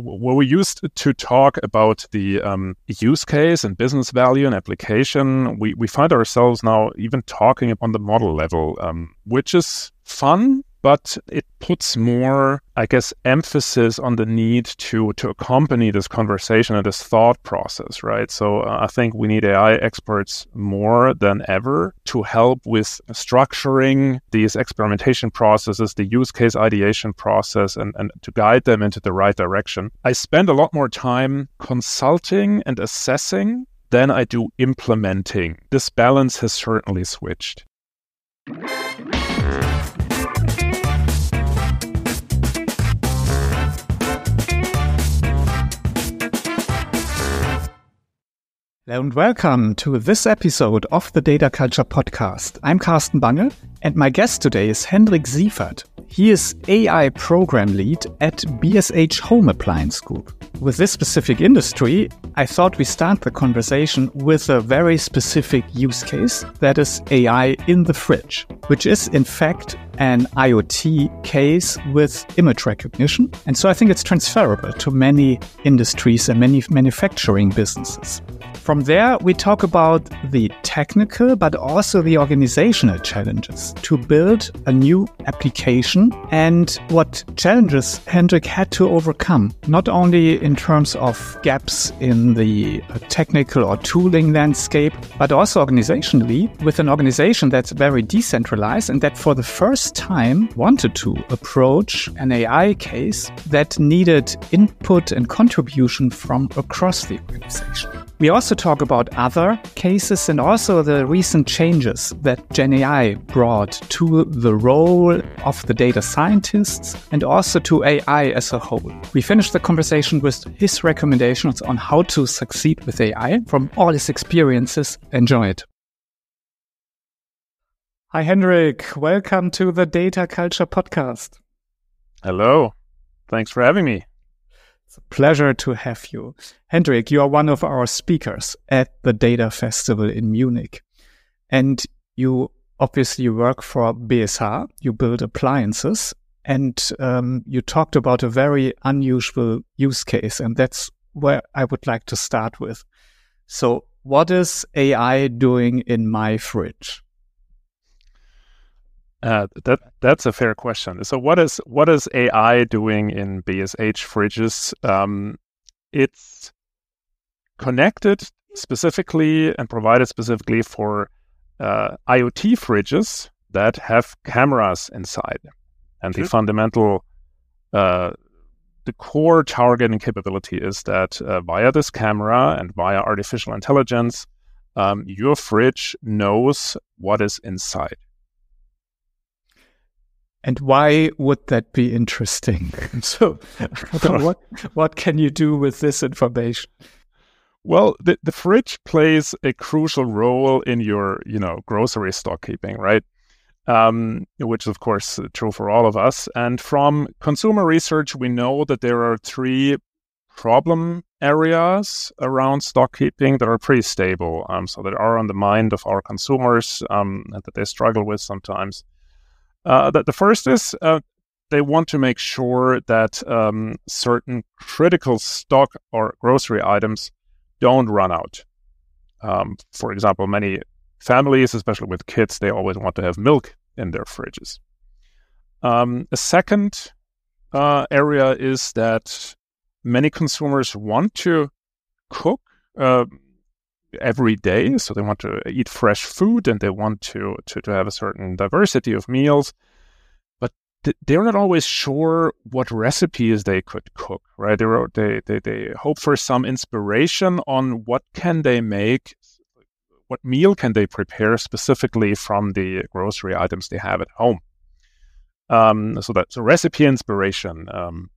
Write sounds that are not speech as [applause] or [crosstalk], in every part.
where we used to talk about the um, use case and business value and application, we, we find ourselves now even talking on the model level, um, which is fun but it puts more, I guess, emphasis on the need to to accompany this conversation and this thought process, right? So uh, I think we need AI experts more than ever to help with structuring these experimentation processes, the use case ideation process, and, and to guide them into the right direction. I spend a lot more time consulting and assessing than I do implementing. This balance has certainly switched. And welcome to this episode of the Data Culture Podcast. I'm Carsten Bange, and my guest today is Hendrik Siefert. He is AI Program Lead at BSH Home Appliance Group. With this specific industry, I thought we start the conversation with a very specific use case that is AI in the fridge, which is in fact an IoT case with image recognition. And so I think it's transferable to many industries and many manufacturing businesses. From there, we talk about the technical but also the organizational challenges to build a new application and what challenges Hendrik had to overcome, not only in terms of gaps in the technical or tooling landscape, but also organizationally with an organization that's very decentralized and that for the first time wanted to approach an AI case that needed input and contribution from across the organization. We also talk about other cases and also the recent changes that GenAI brought to the role of the data scientists and also to AI as a whole. We finished the conversation with his recommendations on how to succeed with AI from all his experiences. Enjoy it. Hi, Hendrik. Welcome to the Data Culture Podcast. Hello. Thanks for having me. It's a pleasure to have you. Hendrik, you are one of our speakers at the Data Festival in Munich. And you obviously work for BSH, you build appliances, and um, you talked about a very unusual use case. And that's where I would like to start with. So, what is AI doing in my fridge? Uh, that that's a fair question. So what is what is AI doing in BSH fridges? Um, it's connected specifically and provided specifically for uh, IoT fridges that have cameras inside, and sure. the fundamental uh, the core targeting capability is that uh, via this camera and via artificial intelligence, um, your fridge knows what is inside. And why would that be interesting? [laughs] so, what [laughs] what can you do with this information? Well, the, the fridge plays a crucial role in your, you know, grocery stock keeping, right? Um, which is of course true for all of us. And from consumer research, we know that there are three problem areas around stock keeping that are pretty stable. Um, so that are on the mind of our consumers um, and that they struggle with sometimes. Uh, the, the first is uh, they want to make sure that um, certain critical stock or grocery items don't run out. Um, for example, many families, especially with kids, they always want to have milk in their fridges. Um, a second uh, area is that many consumers want to cook uh, every day. So they want to eat fresh food and they want to, to, to have a certain diversity of meals. But th- they're not always sure what recipes they could cook, right? They're, they, they, they hope for some inspiration on what can they make, what meal can they prepare specifically from the grocery items they have at home. Um, so that's a recipe inspiration um,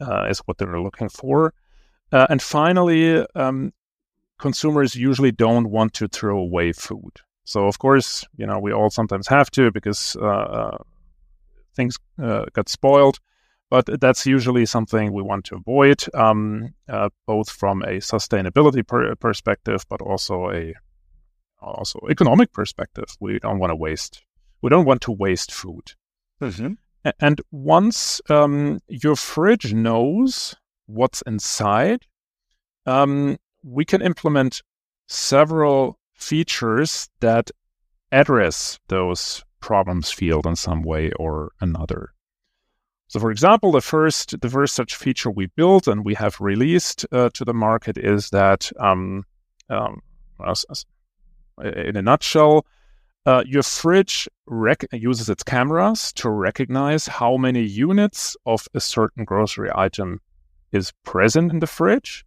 uh, is what they're looking for. Uh, and finally, um, consumers usually don't want to throw away food. So of course, you know, we all sometimes have to because uh, uh, things uh, got spoiled. But that's usually something we want to avoid, um, uh, both from a sustainability per- perspective, but also a also economic perspective. We don't want to waste. We don't want to waste food. Mm-hmm. And once um, your fridge knows what's inside, um, we can implement several features that address those problems field in some way or another. So, for example, the first the first such feature we built and we have released uh, to the market is that, um, um, in a nutshell, uh, your fridge rec- uses its cameras to recognize how many units of a certain grocery item is present in the fridge,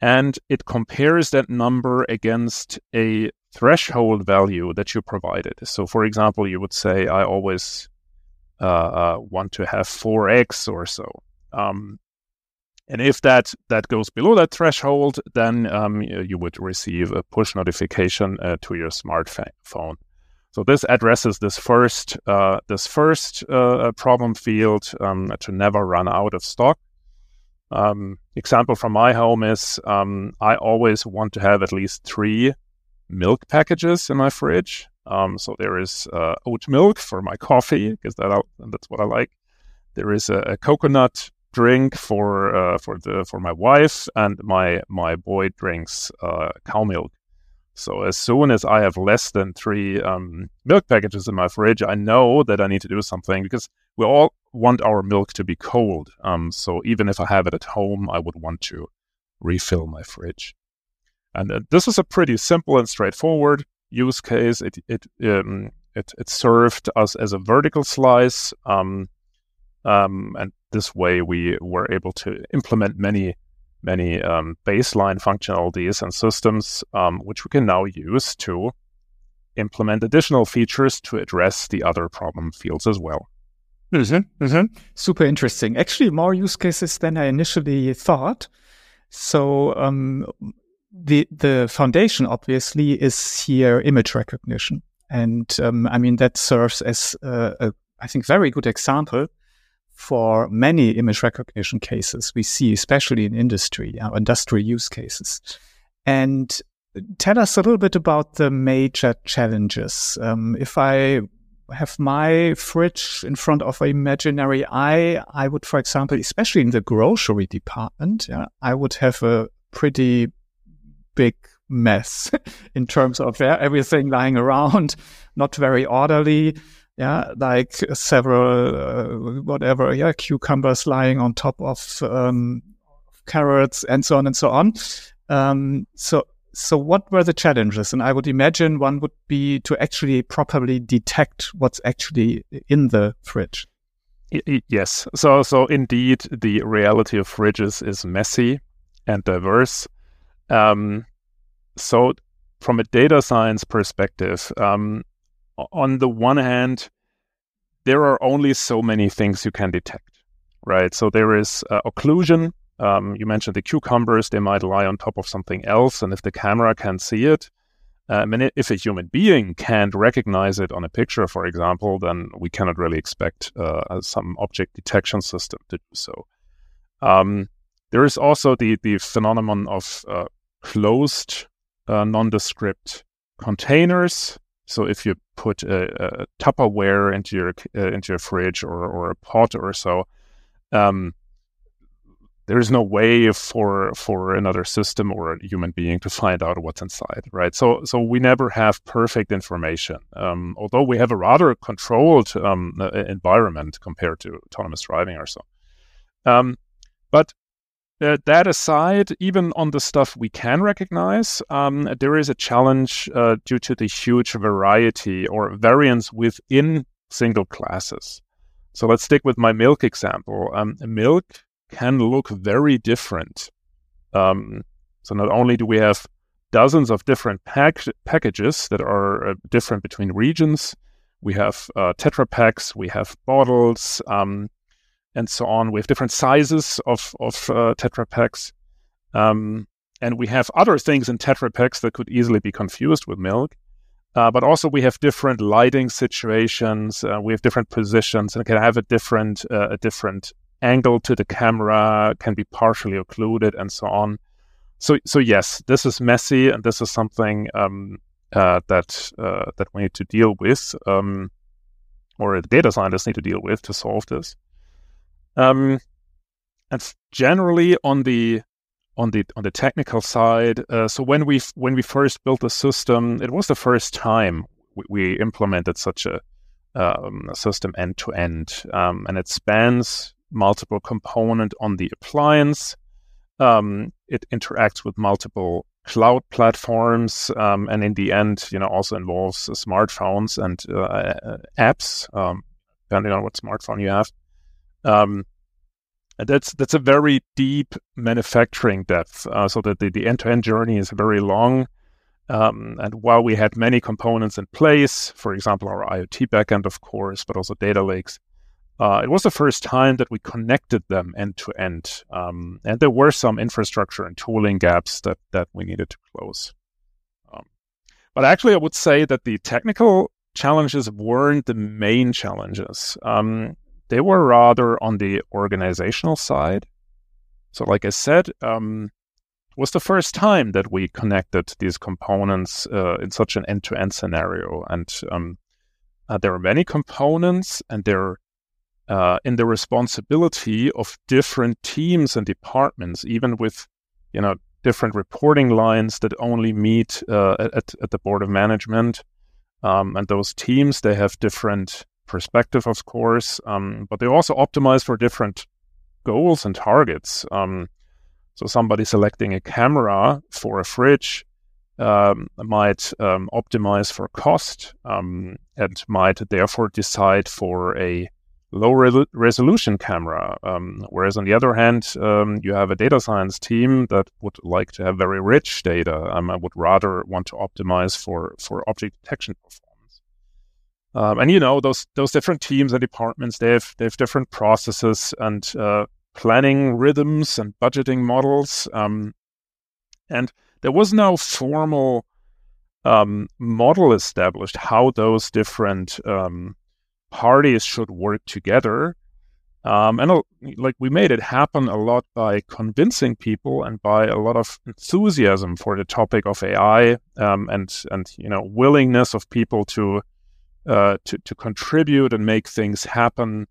and it compares that number against a threshold value that you provided. So, for example, you would say, I always uh, uh, want to have 4x or so. Um, and if that, that goes below that threshold, then um, you would receive a push notification uh, to your smartphone. So this addresses this first uh, this first uh, problem field um, to never run out of stock. Um, example from my home is um, I always want to have at least three milk packages in my fridge. Um, so there is uh, oat milk for my [laughs] coffee because that that's what I like. There is a, a coconut drink for uh, for the for my wife, and my my boy drinks uh, cow milk. So as soon as I have less than three um, milk packages in my fridge, I know that I need to do something because we all want our milk to be cold. Um, so even if I have it at home, I would want to refill my fridge. And uh, this is a pretty simple and straightforward use case. It it um, it, it served us as a vertical slice, um, um, and this way we were able to implement many many um, baseline functionalities and systems, um, which we can now use to implement additional features to address the other problem fields as well. Mm-hmm, mm-hmm. Super interesting. Actually, more use cases than I initially thought. So, um, the the foundation obviously is here image recognition, and um, I mean that serves as a, a I think very good example for many image recognition cases we see, especially in industry, uh, industrial use cases. And tell us a little bit about the major challenges. Um, if I have my fridge in front of an imaginary eye, I would, for example, especially in the grocery department, yeah, I would have a pretty big mess [laughs] in terms of everything lying around, [laughs] not very orderly. Yeah, like several uh, whatever, yeah, cucumbers lying on top of um, carrots and so on and so on. Um, so, so what were the challenges? And I would imagine one would be to actually properly detect what's actually in the fridge. Yes. So, so indeed, the reality of fridges is messy and diverse. Um, so, from a data science perspective, um, on the one hand, there are only so many things you can detect, right? So there is uh, occlusion. Um, you mentioned the cucumbers; they might lie on top of something else, and if the camera can see it, um, and if a human being can't recognize it on a picture, for example, then we cannot really expect uh, some object detection system to do so. Um, there is also the the phenomenon of uh, closed uh, nondescript containers. So if you put a, a Tupperware into your uh, into your fridge or, or a pot or so, um, there is no way for for another system or a human being to find out what's inside, right? So so we never have perfect information, um, although we have a rather controlled um, environment compared to autonomous driving or so. Um, but uh, that aside, even on the stuff we can recognize, um, there is a challenge uh, due to the huge variety or variance within single classes. So let's stick with my milk example. Um, milk can look very different. Um, so not only do we have dozens of different pack- packages that are uh, different between regions, we have uh, Tetra Paks, we have bottles, um, and so on. We have different sizes of, of uh, Tetra Paks. Um, and we have other things in Tetra Paks that could easily be confused with milk. Uh, but also we have different lighting situations. Uh, we have different positions and can have a different uh, a different angle to the camera, can be partially occluded, and so on. So so yes, this is messy, and this is something um, uh, that uh, that we need to deal with, um, or the data scientists need to deal with to solve this. Um, and generally on the on the on the technical side, uh, so when we when we first built the system, it was the first time we, we implemented such a, um, a system end to end, um, and it spans multiple component on the appliance. Um, it interacts with multiple cloud platforms, um, and in the end, you know, also involves smartphones and uh, apps, um, depending on what smartphone you have. Um, that's that's a very deep manufacturing depth, uh, so that the, end-to-end journey is very long. Um, and while we had many components in place, for example, our IoT backend, of course, but also data lakes, uh, it was the first time that we connected them end to end. And there were some infrastructure and tooling gaps that, that we needed to close. Um, but actually, I would say that the technical challenges weren't the main challenges. Um, they were rather on the organizational side. So, like I said, um, it was the first time that we connected these components uh, in such an end to end scenario. And um, uh, there are many components, and there uh, in the responsibility of different teams and departments, even with you know different reporting lines that only meet uh, at, at the board of management. Um, and those teams they have different perspective, of course, um, but they also optimize for different goals and targets. Um, so somebody selecting a camera for a fridge um, might um, optimize for cost um, and might therefore decide for a low re- resolution camera. Um, whereas on the other hand, you have a data science team that would like to have very rich data. I would rather want to optimize for for object detection performance. Um, and you know those those different teams and departments they have they have different processes and uh, planning rhythms and budgeting models. Um, and there was no formal um, model established how those different um, parties should work together. Um, and uh, like we made it happen a lot by convincing people and by a lot of enthusiasm for the topic of AI um, and and you know willingness of people to uh, to to contribute and make things happen,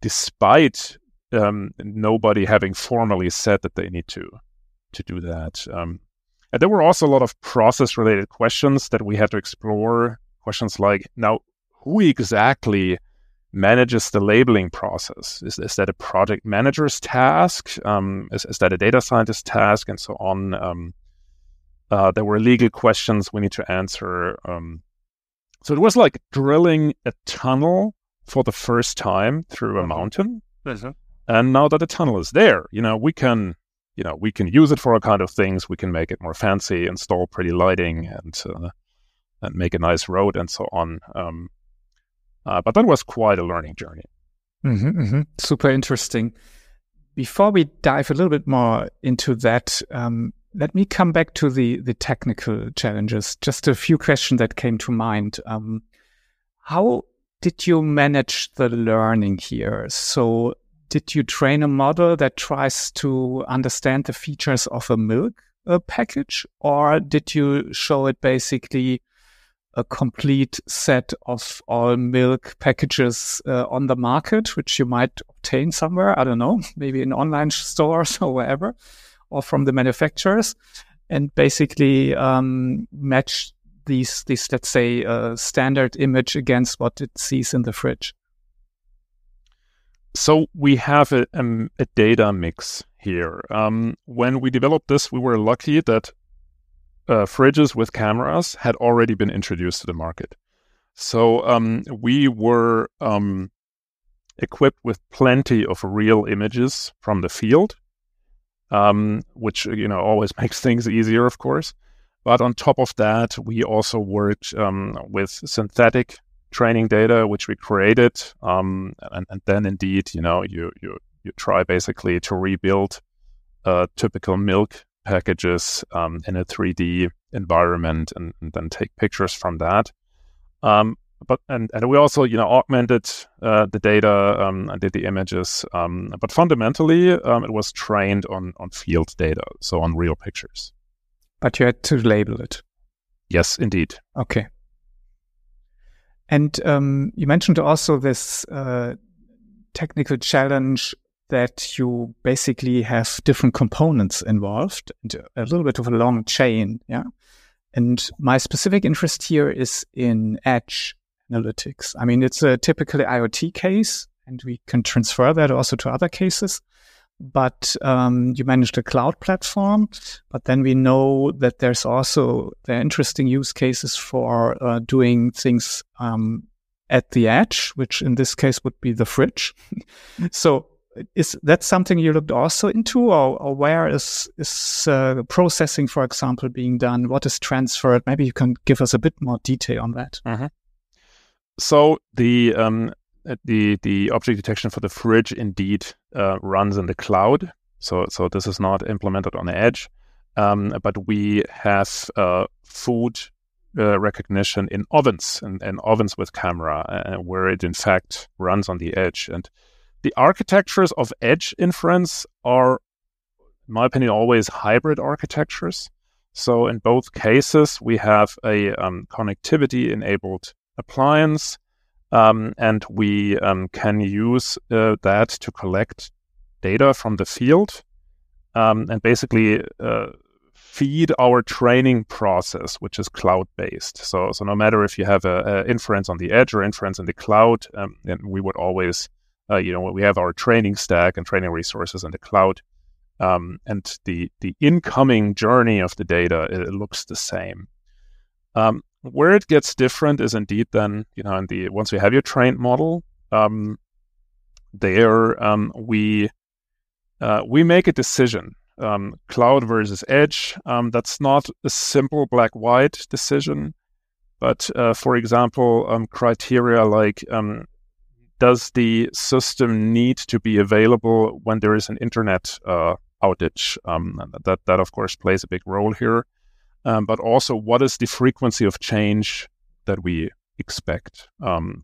despite um, nobody having formally said that they need to to do that. Um, and there were also a lot of process related questions that we had to explore. Questions like now who exactly manages the labeling process? Is, is that a project manager's task? Um, is, is, that a data scientist task? And so on. Um, uh, there were legal questions we need to answer. Um, so it was like drilling a tunnel for the first time through a mm-hmm. mountain. Mm-hmm. And now that the tunnel is there, you know, we can, you know, we can use it for all kind of things. We can make it more fancy, install pretty lighting, and uh, and make a nice road and so on. Um, uh, but that was quite a learning journey. Mm-hmm, mm-hmm. Super interesting. Before we dive a little bit more into that, um, let me come back to the the technical challenges. Just a few questions that came to mind. Um, how did you manage the learning here? So, did you train a model that tries to understand the features of a milk uh, package, or did you show it basically a complete set of all milk packages uh, on the market, which you might obtain somewhere. I don't know, [laughs] maybe in online stores or wherever, or from the manufacturers, and basically um, match these these let's say uh, standard image against what it sees in the fridge. So we have a, um, a data mix here. Um, when we developed this, we were lucky that uh, fridges with cameras had already been introduced to the market. So um, we were um, equipped with plenty of real images from the field, um, which you know always [laughs] makes things easier, of course. But on top of that, we also worked um, with synthetic training data, which we created, um, and, and, then indeed, you know, you you you try basically to rebuild a typical milk packages um, in a 3D environment and, and, then take pictures from that. But and, and we also you know augmented uh, the data um, and did the images. Um, but fundamentally, um, it was trained on on field data, so on real pictures. But you had to label it. Yes, indeed. Okay. And um, you mentioned also this uh, technical challenge that you basically have different components involved and a little bit of a long chain. Yeah. And my specific interest here is in edge analytics. I mean, it's a typical IoT case and we can transfer that also to other cases. But um, you manage the cloud platform, but then we know that there's also the interesting use cases for uh, doing things um, at the edge, which in this case would be the fridge. [laughs] so is that something you looked also into or, or where is, is uh, processing, for example, being done? What is transferred? Maybe you can give us a bit more detail on that. Mm-hmm. So the um, the the object detection for the fridge indeed uh, runs in the cloud. So so this is not implemented on the edge, um, but we have uh, food uh, recognition in ovens and, and ovens with camera, uh, where it in fact runs on the edge. And the architectures of edge inference are, in my opinion, always hybrid architectures. So in both cases, we have a um, connectivity enabled appliance, um, and we um, can use uh, that to collect data from the field um, and basically uh, feed our training process, which is cloud based. So, so no matter if you have a, a inference on the edge or inference in the cloud, um, then we would always, uh, you know, we have our training stack and training resources in the cloud, um, and the the incoming journey of the data it looks the same. Um, where it gets different is indeed then, you know, in the once we have your trained model, um, there um, we uh, we make a decision um, cloud versus edge. Um, that's not a simple black white decision, but uh, for example, um, criteria like um, does the system need to be available when there is an internet uh, outage? Um, that that of course plays a big role here, um, but also what is the frequency of change that we expect?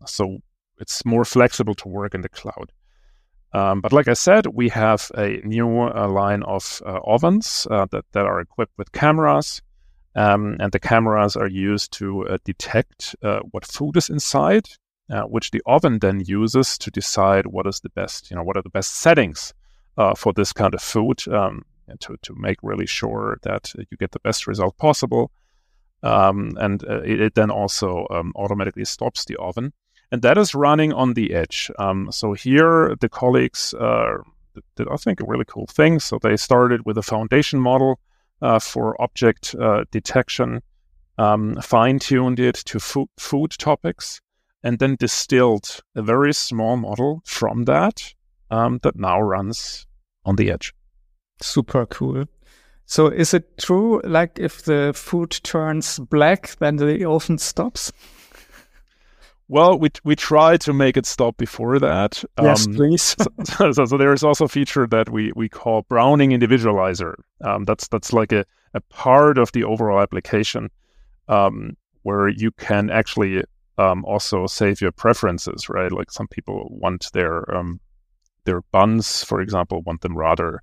so it's more flexible to work in the cloud. Um, but like I said, we have a new uh, line of uh, ovens uh, that, that are equipped with cameras. Um, and the cameras are used to uh, detect uh, what food is inside, uh, which the oven then uses to decide what is the best, you know, what are the best settings for this kind of food um, and to, to make really sure that you get the best result possible. Um, and it, it, then also um, automatically stops the oven and that is running on the edge. Um, so here the colleagues uh, did, I think, a really cool thing. So they started with a foundation model uh, for object uh, detection, um, fine-tuned it to fo- food topics, and then distilled a very small model from that um, that now runs on the edge. Super cool. So is it true, like if the food turns black, then the oven stops? Well, we we try to make it stop before that. Yes, um, please. [laughs] so, so, so, there is also a feature that we we call Browning individualizer. Um, that's that's like a, a part of the overall application um, where you can actually um, also save your preferences, right? Like some people want their um, their buns, for example, want them rather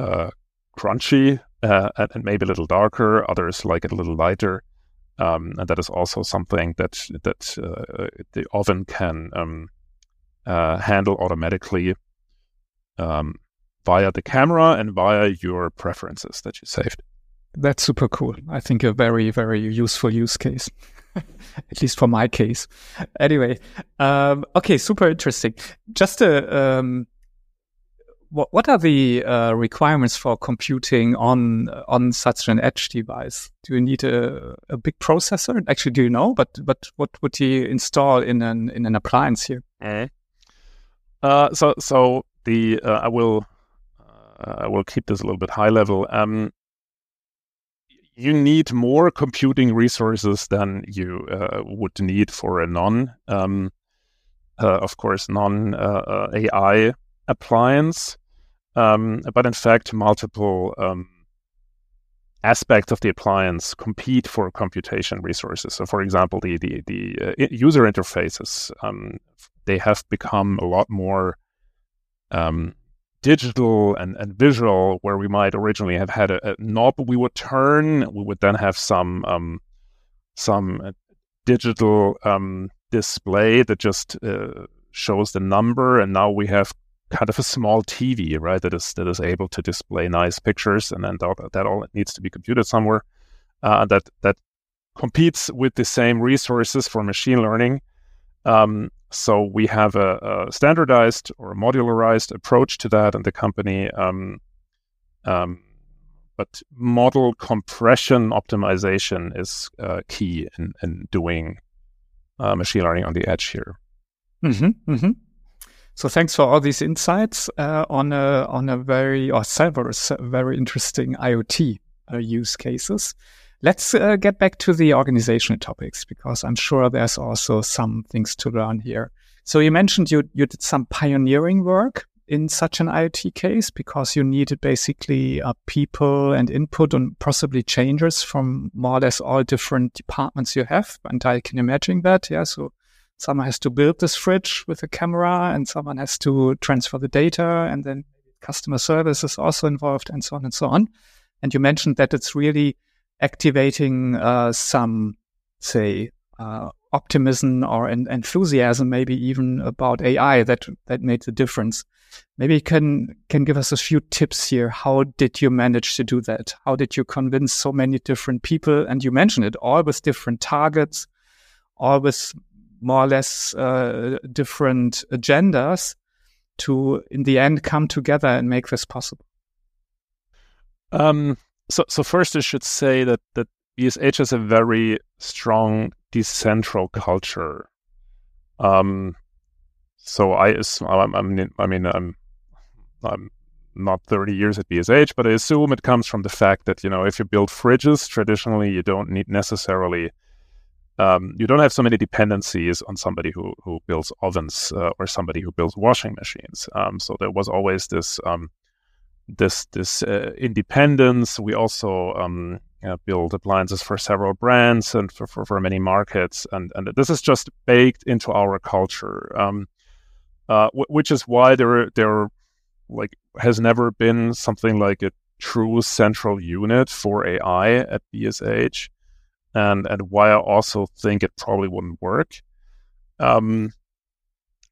uh, crunchy uh, and maybe a little darker. Others like it a little lighter. Um, and that is also something that that uh, the oven can um, uh, handle automatically um, via the camera and via your preferences that you saved. That's super cool. I think a very very useful use case. [laughs] At least for my case. Anyway, um, okay, super interesting. Just a um, what, what are the uh, requirements for computing on on such an edge device? Do you need a, a big processor? Actually, do you know? But but what would you install in an in an appliance here? Mm. Uh, so so the uh, I will uh, I will keep this a little bit high level. Um, you need more computing resources than you uh, would need for a non, um, uh, of course, non AI appliance. Um, but in fact, multiple um, aspects of the appliance compete for computation resources. So, for example, the the, the uh, user interfaces um, they have become a lot more um, digital and, and visual, where we might originally have had a, a knob we would turn. We would then have some um, some uh, digital um, display that just uh, shows the number, and now we have kind of a small TV, right? That is that is able to display nice pictures, and then that, that all needs to be computed somewhere. Uh, that that competes with the same resources for machine learning. Um, so we have a, a, standardized or modularized approach to that in the company. Um, um, but model compression optimization is uh, key in, in doing uh, machine learning on the edge here. Mm-hmm, mm-hmm. So thanks for all these insights uh, on a on a very or several very interesting IoT uh, use cases. Let's uh, get back to the organizational topics because I'm sure there's also some things to learn here. So you mentioned you you did some pioneering work in such an IoT case because you needed basically uh, people and input and possibly changes from more or less all different departments you have. And I can imagine that. Yeah. So someone has to build this fridge with a camera and someone has to transfer the data and then customer service is also involved and so on and so on. And you mentioned that it's really activating uh, some, say, uh, optimism or en- enthusiasm, maybe even about AI that that made the difference. Maybe you can can give us a few tips here. How did you manage to do that? How did you convince so many different people? And you mentioned it all with different targets, all with more or less uh, different agendas to, in the end, come together and make this possible? Um, so, so first, I should say that that BSH has a very strong decentral culture. Um, so I, I'm, I'm, I mean, I'm, I'm not 30 years at BSH, but I assume it comes from the fact that you know if you build fridges, traditionally you don't need necessarily um, you don't have so many dependencies on somebody who, who builds ovens uh, or somebody who builds washing machines. Um, so there was always this um, this this uh, independence. We also you build appliances for several brands and for, for, for, many markets, and and this is just baked into our culture, um, uh, w- which is why there there like has never been something like a true central unit for AI at BSH and and why I also think it probably wouldn't work. Um,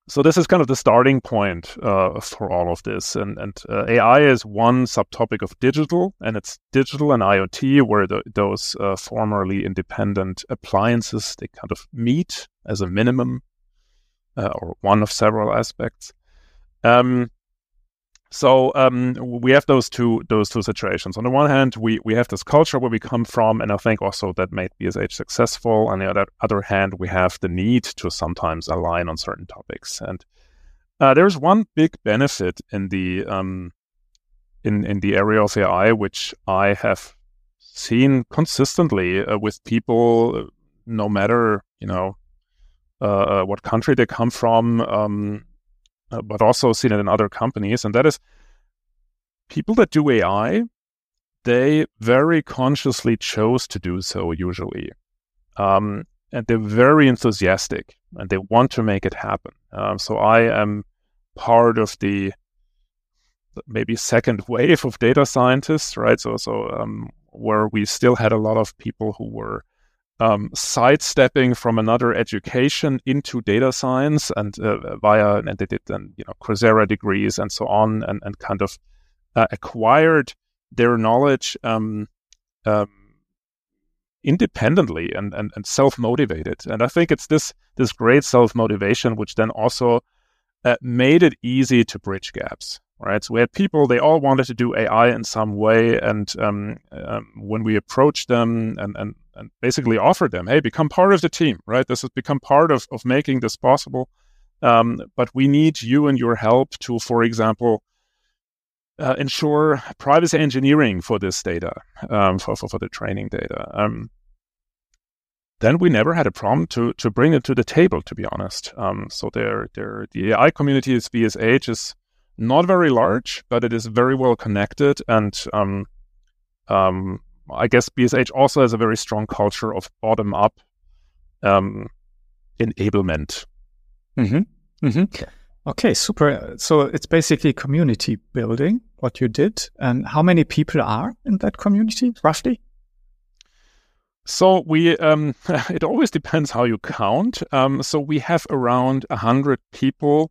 so this is kind of the starting point uh, for all of this, and and uh, AI is one subtopic of digital, and it's digital and IoT, where the, those uh, formerly independent appliances they kind of meet as a minimum, uh, or one of several aspects. Um, so um, we have those two those two situations. On the one hand, we we have this culture where we come from, and I think also that made BSH successful. On the other, other hand, we have the need to sometimes align on certain topics. And uh, there's one big benefit in the um, in in the area of AI, which I have seen consistently uh, with people, no matter you know uh, uh what country they come from. Um, uh, but also seen it in other companies, and that is people that do AI. They very consciously chose to do so usually, um, and they're very enthusiastic and they want to make it happen. Um, so I am part of the maybe second wave of data scientists, right? So so um, where we still had a lot of people who were um, sidestepping from another education into data science and uh, via and they did then you know Coursera degrees and so on and, and kind of uh, acquired their knowledge um, um, independently and, and, and self-motivated and I think it's this this great self-motivation which then also uh, made it easy to bridge gaps right? So we had people, they all wanted to do AI in some way. And um, um, when we approached them and, and, and basically offered them, hey, become part of the team, right? This has become part of, of making this possible. Um, but we need you and your help to, for example, uh, ensure privacy engineering for this data, um, for, for, for the training data. Um, then we never had a problem to to bring it to the table, to be honest. Um, so there, the AI community is BSH is not very large, but it is very well connected. And um, um, I guess BSH also has a very strong culture of bottom up um, enablement. Mm-hmm. Mm-hmm. Okay, super. So it's basically community building, what you did. And how many people are in that community, roughly? So we, um, [laughs] it always depends how you count. Um, so we have around 100 people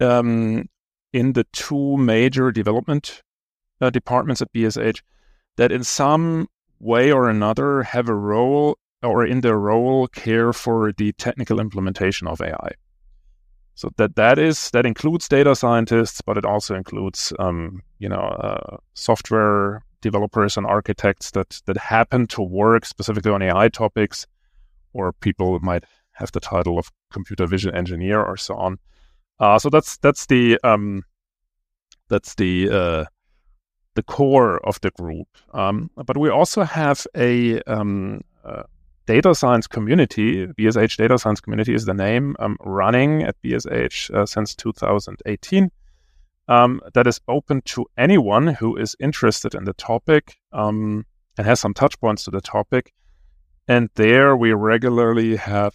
um, in the two major development uh, departments at BSH that in some way or another have a role or in their role care for the technical implementation of AI. So that that is that includes data scientists, but it also includes um, you know uh, software developers and architects that that happen to work specifically on AI topics, or people might have the title of computer vision engineer or so on. Uh, so that's that's the um, that's the uh, the core of the group. Um, but we also have a um, uh, data science community. BSH Data Science Community is the name um, running at BSH uh, since 2018. Um, that is open to anyone who is interested in the topic um, and has some touch points to the topic. And there we regularly have,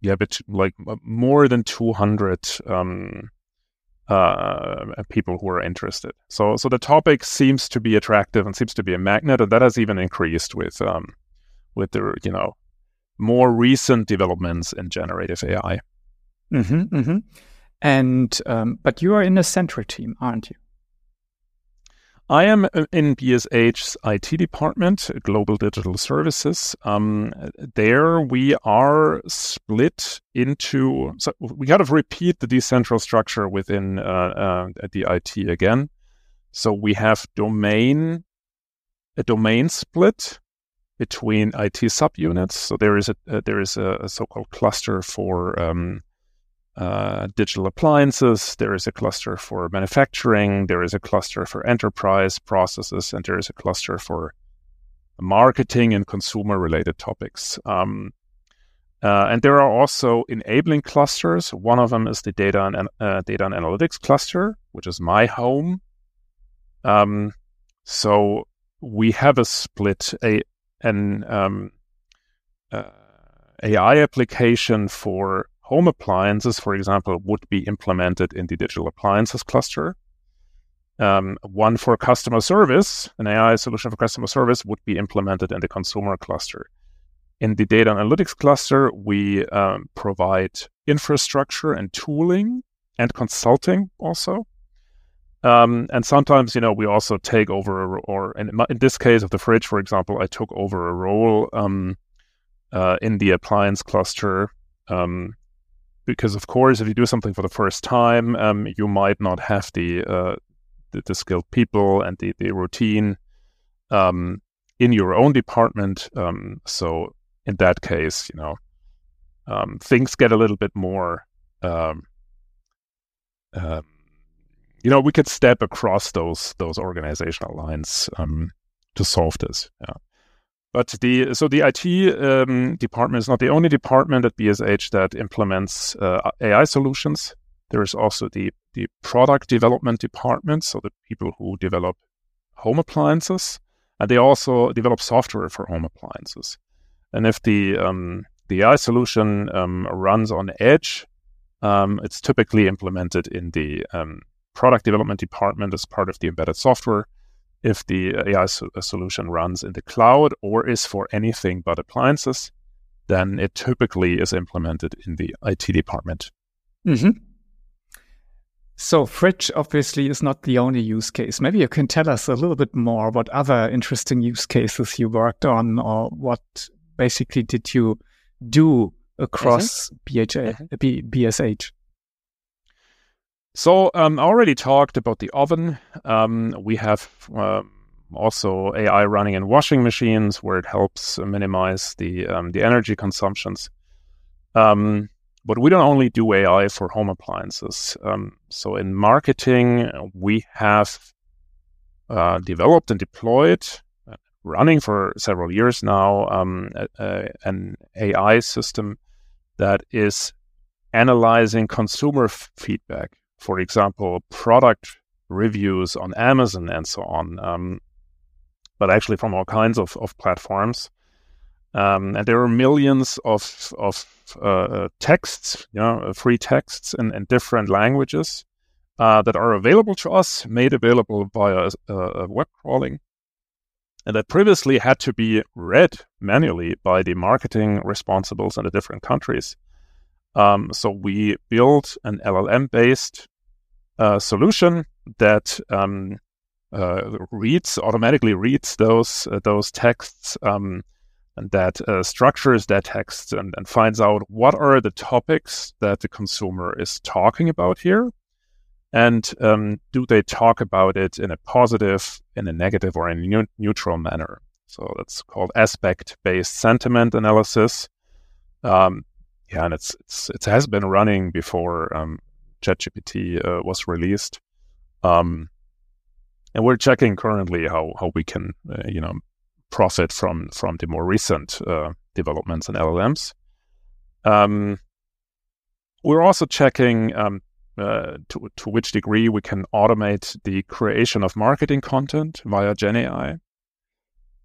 yeah, but like more than 200 um, uh, people who are interested. So, so the topic seems to be attractive and seems to be a magnet, and that has even increased with um, with the you know more recent developments in generative AI. Mm-hmm, mm-hmm. And um, but you are in a central team, aren't you? I am uh, in BSH's IT department, Global Digital Services. Um, there we are split into, so we kind of repeat the decentral structure within uh, uh, the IT again. So we have domain, a domain split between IT subunits. So there is a, uh, there is a, a, so-called cluster for um, uh, digital appliances, there is a cluster for manufacturing, there is a cluster for enterprise processes, and there is a cluster for marketing and consumer related topics. Um, uh, and there are also enabling clusters. One of them is the data and uh, data and analytics cluster, which is my home. Um, so we have a split a an um, uh, AI application for home appliances, for example, would be implemented in the digital appliances cluster. Um, one for customer service, an AI solution for customer service, would be implemented in the consumer cluster. In the data analytics cluster, we um, provide infrastructure and tooling and consulting also. Um, and sometimes, you know, we also take over, a, or in, in, this case of the fridge, for example, I took over a role um, uh, in the appliance cluster um, because of course, if you do something for the first time, um, you might not have the, uh, the, the skilled people and the the routine um, in your own department. Um, so in that case, you know, um, things get a little bit more. Um, you know, we could step across those those organizational lines to solve this. Yeah. But the so the IT um, department is not the only department at BSH that implements uh, AI solutions. There is also the the product development department, so the people who develop home appliances, and they also develop software for home appliances. And if the um, the AI solution um, runs on edge, um, it's typically implemented in the um, product development department as part of the embedded software if the AI so- uh, solution runs in the cloud or is for anything but appliances, then it typically is implemented in the IT department. Mm-hmm. So, Fridge obviously is not the only use case. Maybe you can tell us a little bit more what other interesting use cases you worked on, or what basically did you do across mm-hmm. BHA, mm-hmm. B- BSH? So um, I already talked about the oven. Um, we have uh, also AI running in washing machines where it helps minimize the um, the energy consumptions. Um, but we don't only do AI for home appliances. Um, so in marketing, we have uh, developed and deployed, uh, running for several years now, um, an AI system that is analyzing consumer f- feedback for example, product reviews on Amazon and so on, um, but actually from all kinds of, of platforms. Um, and there are millions of of uh, texts, you know, uh, free texts in, in different languages uh, that are available to us, made available via uh, web crawling, and that previously had to be read manually by the marketing responsibles in the different countries. Um, so we built an LLM based uh, solution that um, uh, reads automatically reads those uh, those texts um, and that uh, structures that text and, and finds out what are the topics that the consumer is talking about here and um, do they talk about it in a positive in a negative or in a neutral manner. So that's called aspect based sentiment analysis. Um, yeah and it's, it's it has been running before um, ChatGPT uh, was released um, and we're checking currently how how we can uh, you know profit from from the more recent uh, developments in LLMs. Um, we're also checking um, uh, to to which degree we can automate the creation of marketing content via GenAI.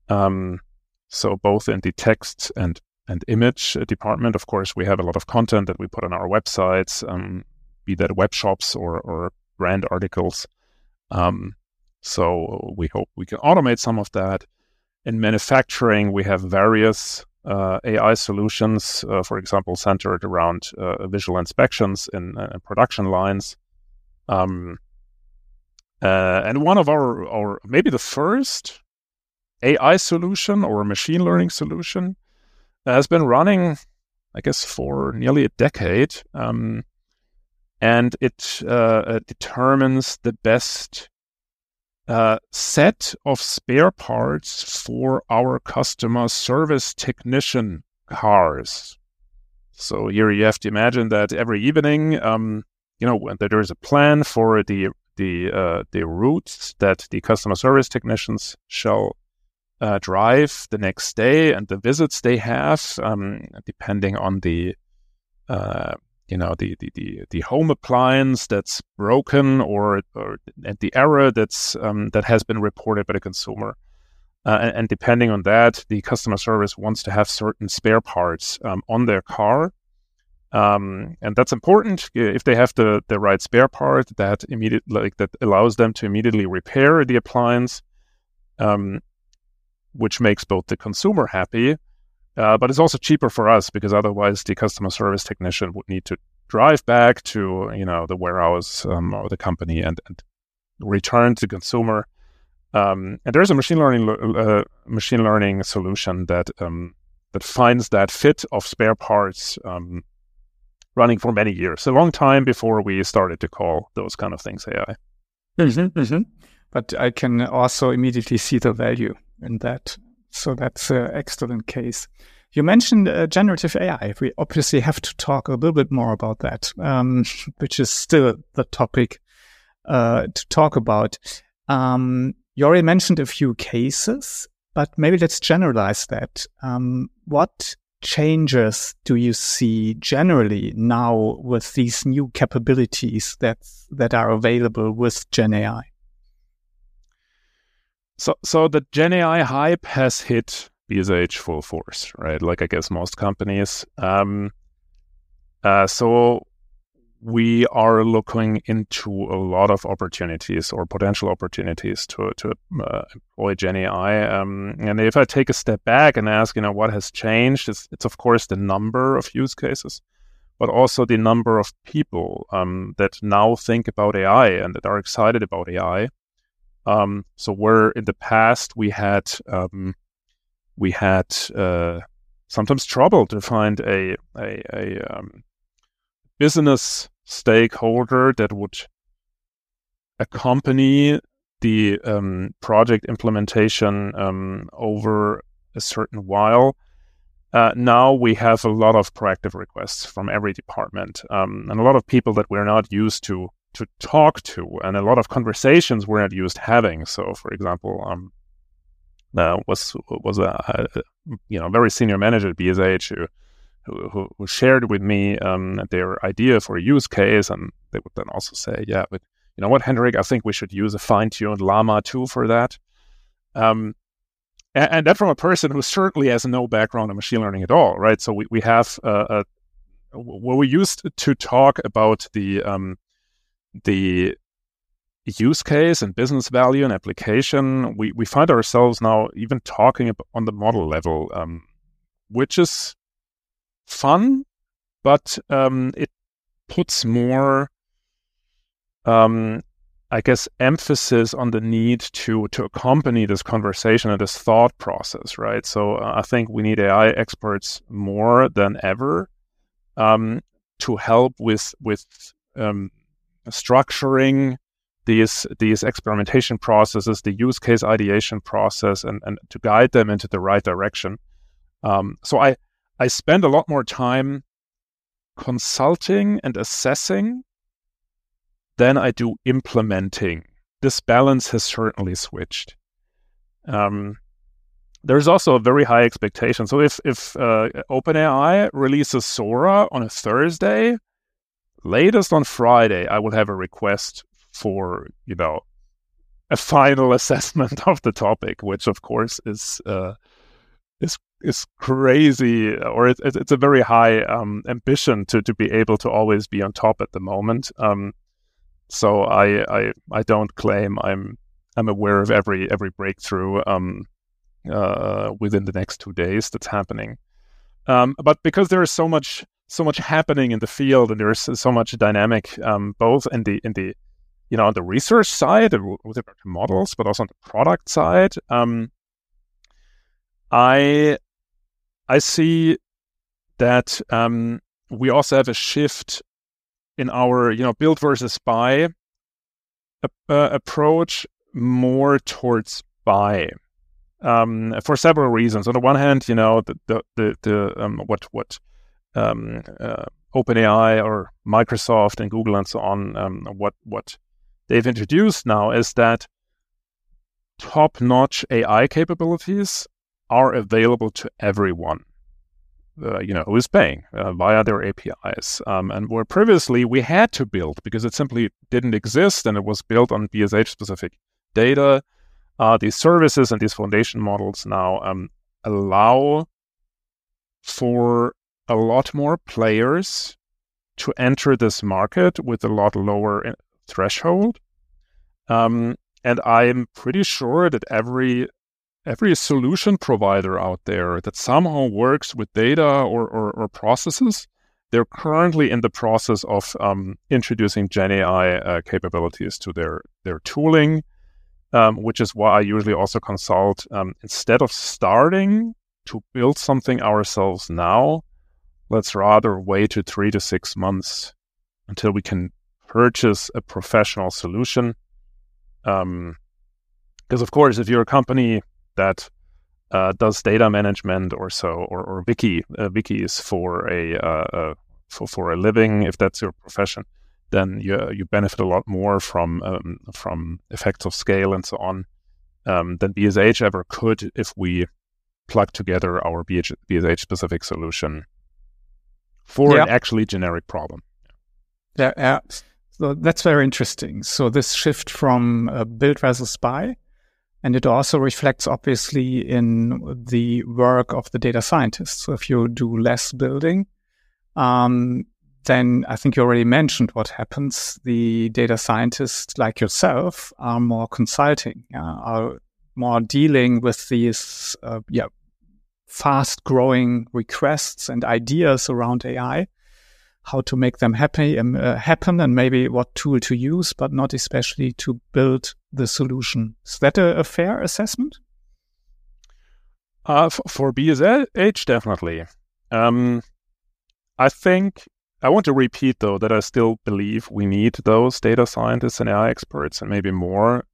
Um, so both in the text and and image department, of course, we have a lot of content that we put on our websites, um, be that web shops or or brand articles. Um, so we hope we can automate some of that. In manufacturing, we have various uh, AI solutions, uh, for example, centered around uh, visual inspections in, uh, production lines. Um, uh, and one of our, our, maybe the first AI solution or machine learning solution has been running, I guess, for nearly a decade. Um, and it uh, determines the best uh, set of spare parts for our customer service technician cars. So here you have to imagine that every evening, um, you know, there is a plan for the the uh, the routes that the customer service technicians shall uh, drive the next day and the visits they have, um, depending on the uh, you know the, the the the, home appliance that's broken or or the error that's um, that has been reported by the consumer. Uh, and, and, depending on that, the customer service wants to have certain spare parts um, on their car, um, and that's important. If they have the the right spare part, that immediate like that allows them to immediately repair the appliance, um, which makes both the consumer happy uh, but it's also cheaper for us because otherwise the customer service technician would need to drive back to you know the warehouse um, or the company and, and, return to consumer. Um, and there's a machine learning uh, machine learning solution that um, that finds that fit of spare parts um, running for many years, a long time before we started to call those kind of things AI. Mm-hmm, mm-hmm. But I can also immediately see the value in that. So that's an excellent case. You mentioned uh, generative AI. We obviously have to talk a little bit more about that, um, [laughs] which is still the topic uh, to talk about. Um, you already mentioned a few cases, but maybe let's generalize that. Um, what changes do you see generally now with these new capabilities that that are available with Gen AI? So, so the Gen AI hype has hit BSH full force, right? Like I guess most companies. Um, uh, so we are looking into a lot of opportunities or potential opportunities to to uh, employ Gen AI. Um, and if I take a step back and ask, you know, what has changed? It's, it's of course the number of use cases, but also the number of people um, that now think about AI and that are excited about AI. Um, so where in the past we had um, we had uh, sometimes trouble to find a a, a um, business stakeholder that would accompany the um, project implementation um, over a certain while. Uh, now we have a lot of proactive requests from every department um, and a lot of people that we're not used to to talk to and a lot of conversations we're not used having. So, for example, um, uh, was was a, a, you know very senior manager at BSH who who, who shared with me um, their idea for a use case, and they would then also say, "Yeah, but you know what, Hendrik, I think we should use a fine-tuned Llama 2 for that." Um, and, that from a person who certainly has no background in machine learning at all, right? So we we have uh, a, where we used to talk about the um, the use case and business value and application, we, we find ourselves now even talking on the model level, um, which is fun but um, it puts more, um, I guess, emphasis on the need to to accompany this conversation and this thought process, right? So uh, I think we need AI experts more than ever um, to help with with um, structuring these these experimentation processes, the use case ideation process, and and to guide them into the right direction. Um, so I I spend a lot more time consulting and assessing than I do implementing. This balance has certainly switched. Um, there's also a very high expectation. So if if uh, OpenAI releases Sora on a Thursday, latest on Friday, I will have a request for you know a final [laughs] assessment of the topic, which of course is uh, is is crazy, or it, it, it's a very high um, ambition to to be able to always be on top at the moment. Um, so I, I I don't claim I'm I'm aware of every every breakthrough um, uh, within the next two days that's happening. Um, but because there is so much so much happening in the field and there's so much dynamic um, both in the in the you know on the research side with regard models, but also on the product side. Um, I I see that um, we also have a shift in our you know build versus buy uh, approach more towards buy um, for several reasons. On the one hand, you know the the the, the um, what what um, uh, OpenAI or Microsoft and Google and so on um, what what they've introduced now is that top-notch AI capabilities are available to everyone. Uh, you know, who is paying uh, via their APIs. Um, and where previously we had to build because it simply didn't exist and it was built on BSH specific data. Uh, these services and these foundation models now um, allow for a lot more players to enter this market with a lot lower uh, threshold. Um, and I'm pretty sure that every every solution provider out there that somehow works with data or, or, or processes, they're currently in the process of um, introducing Gen AI uh, capabilities to their their tooling, um, which is why I usually also consult um, instead of starting to build something ourselves now. Let's rather wait to three to six months until we can purchase a professional solution. Because um, of course, if you're a company that uh, does data management or so, or, or wiki uh, wikis for a uh, uh, for, for a living, if that's your profession, then you you benefit a lot more from um, from effects of scale and so on um, than BSH ever could if we plug together our BSH specific solution for yeah. an actually generic problem. Yeah, yeah. So that's very interesting. So this shift from uh, build versus buy and it also reflects obviously in the work of the data scientists. So if you do less building, um, then I think you already mentioned what happens. The data scientists like yourself are more consulting, uh, are more dealing with these, uh, yeah, fast growing requests and ideas around AI how to make them happy, um, uh, happen and maybe what tool to use, but not especially to build the solution. Is that a, a fair assessment? Uh, f- for BSH, definitely. Um, I think I want to repeat though that I still believe we need those data scientists and AI experts, and maybe more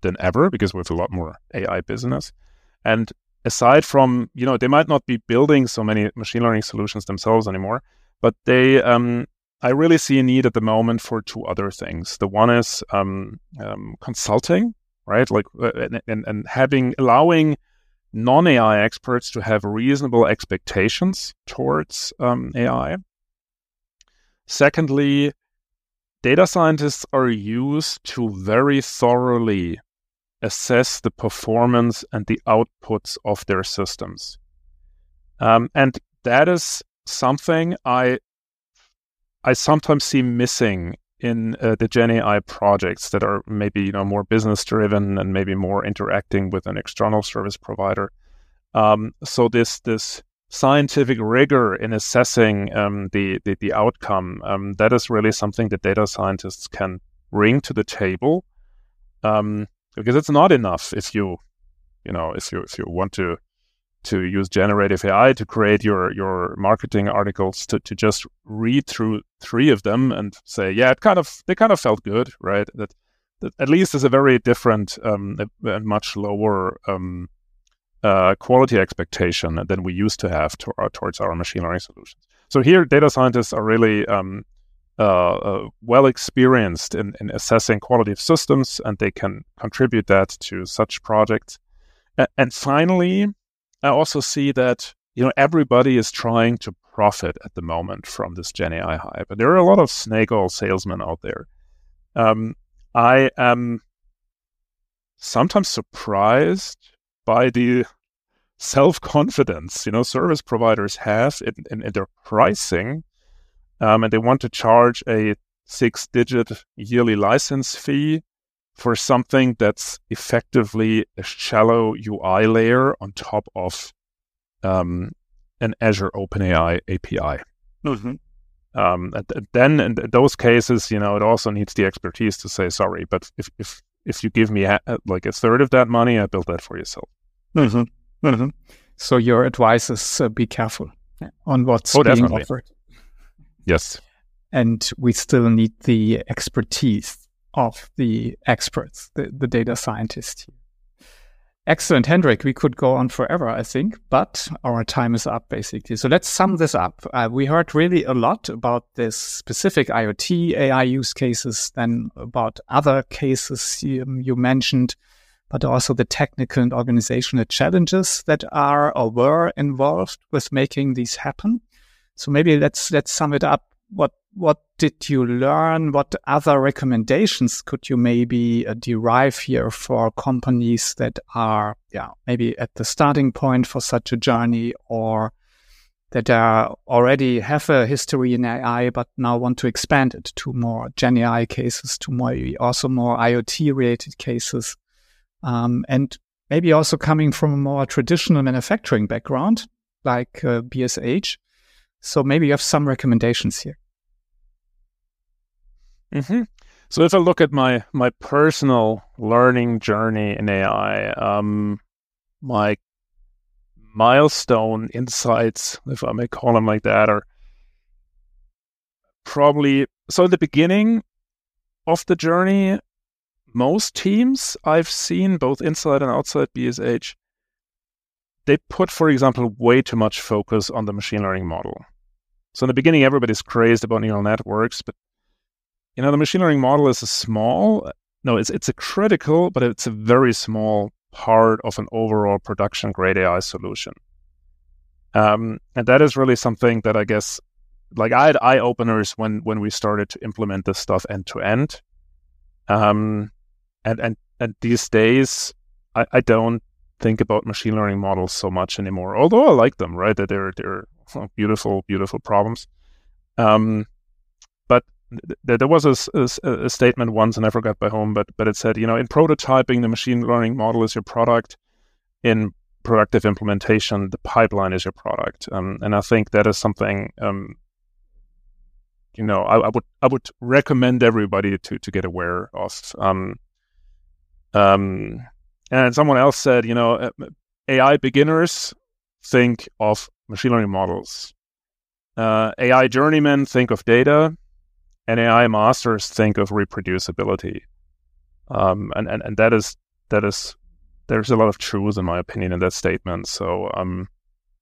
than ever because we have a lot more AI business. And aside from, you know, they might not be building so many machine learning solutions themselves anymore, but they, um, I really see a need at the moment for two other things. The one is um, um, consulting, right? Like, uh, and, and having, allowing non AI experts to have reasonable expectations towards um, AI. Secondly, data scientists are used to very thoroughly assess the performance and the outputs of their systems. Um, and that is something I I sometimes see missing in uh, the Gen AI projects that are maybe you know more business driven and maybe more interacting with an external service provider. Um, so this this scientific rigor in assessing um, the, the, the outcome. Um, that is really something that data scientists can bring to the table, um, because it's not enough if you, you know, if you if you want to to use generative AI to create your your marketing articles to, to just read through three of them and say, yeah, it kind of they kind of felt good, right? That, that at least is a very different um, and much lower um, uh, quality expectation than we used to have to our, towards our machine learning solutions. So here, data scientists are really um, uh, uh, well experienced in, in, assessing quality of systems, and they can contribute that to such projects. And finally, I also see that you know everybody is trying to profit at the moment from this Gen AI hype, but there are a lot of snake oil salesmen out there. Um, I am sometimes surprised by the self confidence you know service providers have in, in, in their pricing, um, and they want to charge a six digit yearly license fee for something that's effectively a shallow UI layer on top of um, an Azure OpenAI API. Mm-hmm. Um, and then in those cases, you know, it also needs the expertise to say sorry. But if if if you give me a, like a third of that money, I build that for yourself. Mm-hmm. Mm-hmm. So your advice is uh, be careful on what's oh, being definitely. offered. Yes, and we still need the expertise of the experts, the, the data scientists. Excellent, Hendrik. We could go on forever, I think, but our time is up basically. So let's sum this up. Uh, we heard really a lot about this specific IoT AI use cases, then about other cases you, you mentioned, but also the technical and organizational challenges that are or were involved with making these happen. So maybe let's let's sum it up. What what did you learn? What other recommendations could you maybe uh, derive here for companies that are, yeah, maybe at the starting point for such a journey or that are already have a history in AI, but now want to expand it to more Gen AI cases, to more also more IoT related cases, um, and maybe also coming from a more traditional manufacturing background like uh, BSH. So maybe you have some recommendations here. Mm-hmm. So if I look at my my personal learning journey in AI, um, my milestone insights, if I may call them like that, are probably so. In the beginning of the journey, most teams I've seen, both inside and outside BSH, they put, for example, way too much focus on the machine learning model. So in the beginning, everybody's crazed about neural networks, but you know, the machine learning model is a small, no, it's it's a critical, but it's a very small part of an overall production grade AI solution. Um, and that is really something that I guess, like I had eye openers when when we started to implement this stuff end to end. Um, and and and these days, I, I don't think about machine learning models so much anymore. Although I like them, right? That they're they're beautiful, beautiful problems. Um, but there was a, a, a, statement once, and I forgot by whom, but but it said, you know, in prototyping, the machine learning model is your product. In productive implementation, the pipeline is your product, um, and I think that is something, um, you know, I, I, would I would recommend everybody to to get aware of. Um, um, and someone else said, you know, uh, AI beginners think of machine learning models. Uh, AI journeymen think of data and AI masters think of reproducibility. Um, and, and, and that is, that is, there's a lot of truth in my opinion in that statement. So, um,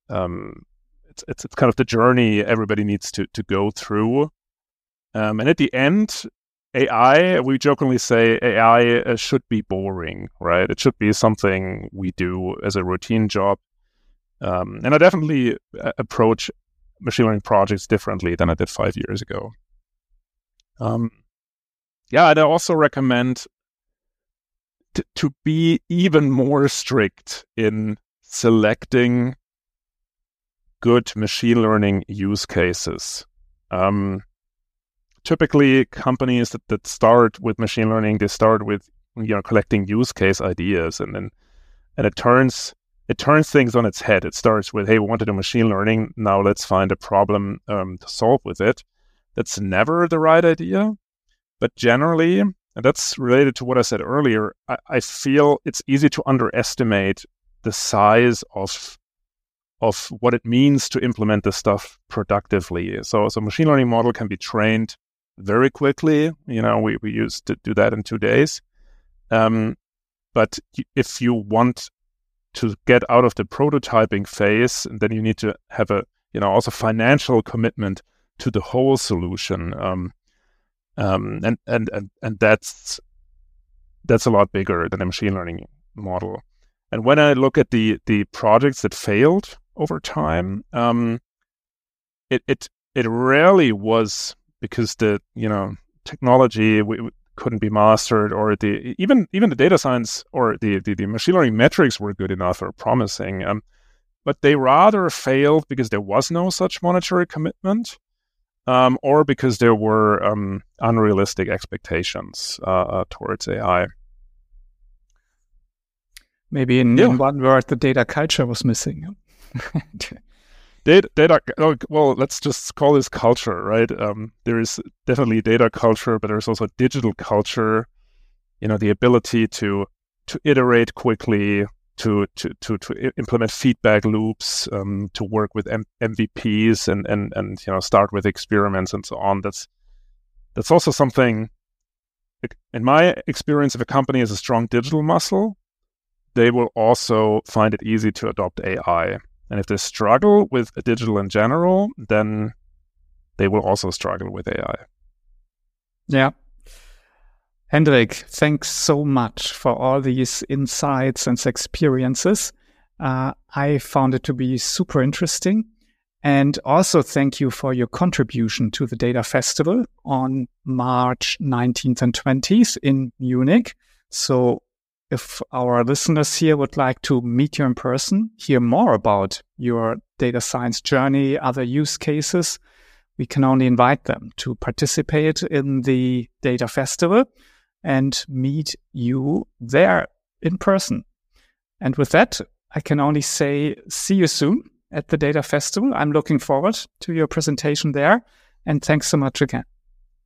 um, it's, it's, it's kind of the journey everybody needs to, to go through. Um, and at the end, AI, we jokingly say AI uh, should be boring, right? It should be something we do as a routine job. Um, and I definitely uh, approach machine learning projects differently than I did five years ago. Um, yeah, I'd also recommend t- to be even more strict in selecting good machine learning use cases. Um, typically, companies that, that start with machine learning, they start with you know collecting use case ideas, and then and it turns it turns things on its head. It starts with, hey, we want to do machine learning. Now let's find a problem um, to solve with it. That's never the right idea. But generally, and that's related to what I said earlier, I, I feel it's easy to underestimate the size of of what it means to implement this stuff productively. So, so machine learning model can be trained very quickly. You know, we, we used to do that in two days. Um, but if you want to get out of the prototyping phase, and then you need to have a, you know, also financial commitment to the whole solution. Um, um, and, and, and, and that's, that's a lot bigger than a machine learning model. And when I look at the, the projects that failed over time, um, it, it, it rarely was because the, you know, technology, we, couldn't be mastered or the even even the data science or the the, the machine learning metrics were good enough or promising um, but they rather failed because there was no such monetary commitment um, or because there were um, unrealistic expectations uh, uh, towards AI. Maybe in, yeah. in, one word, the data culture was missing. [laughs] data, data oh, well let's just call this culture right? Um, there is definitely data culture but there's also digital culture. You know the ability to to iterate quickly to to to, to implement feedback loops um, to work with M- mvps and and and you know start with experiments and so on. That's that's also something in my experience if a company has a strong digital muscle they will also find it easy to adopt ai and if they struggle with digital in general, then they will also struggle with AI. Yeah. Hendrik, thanks so much for all these insights and experiences. Uh, I found it to be super interesting. And also thank you for your contribution to the Data Festival on March 19th and 20th in Munich. So if our listeners here would like to meet you in person, hear more about your data science journey, other use cases, we can only invite them to participate in the data festival and meet you there in person. And with that, I can only say see you soon at the data festival. I'm looking forward to your presentation there. And thanks so much again.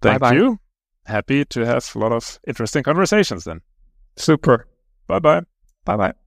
Thank Bye-bye. you. Happy to have a lot of interesting conversations then. Super. Bye bye. Bye bye.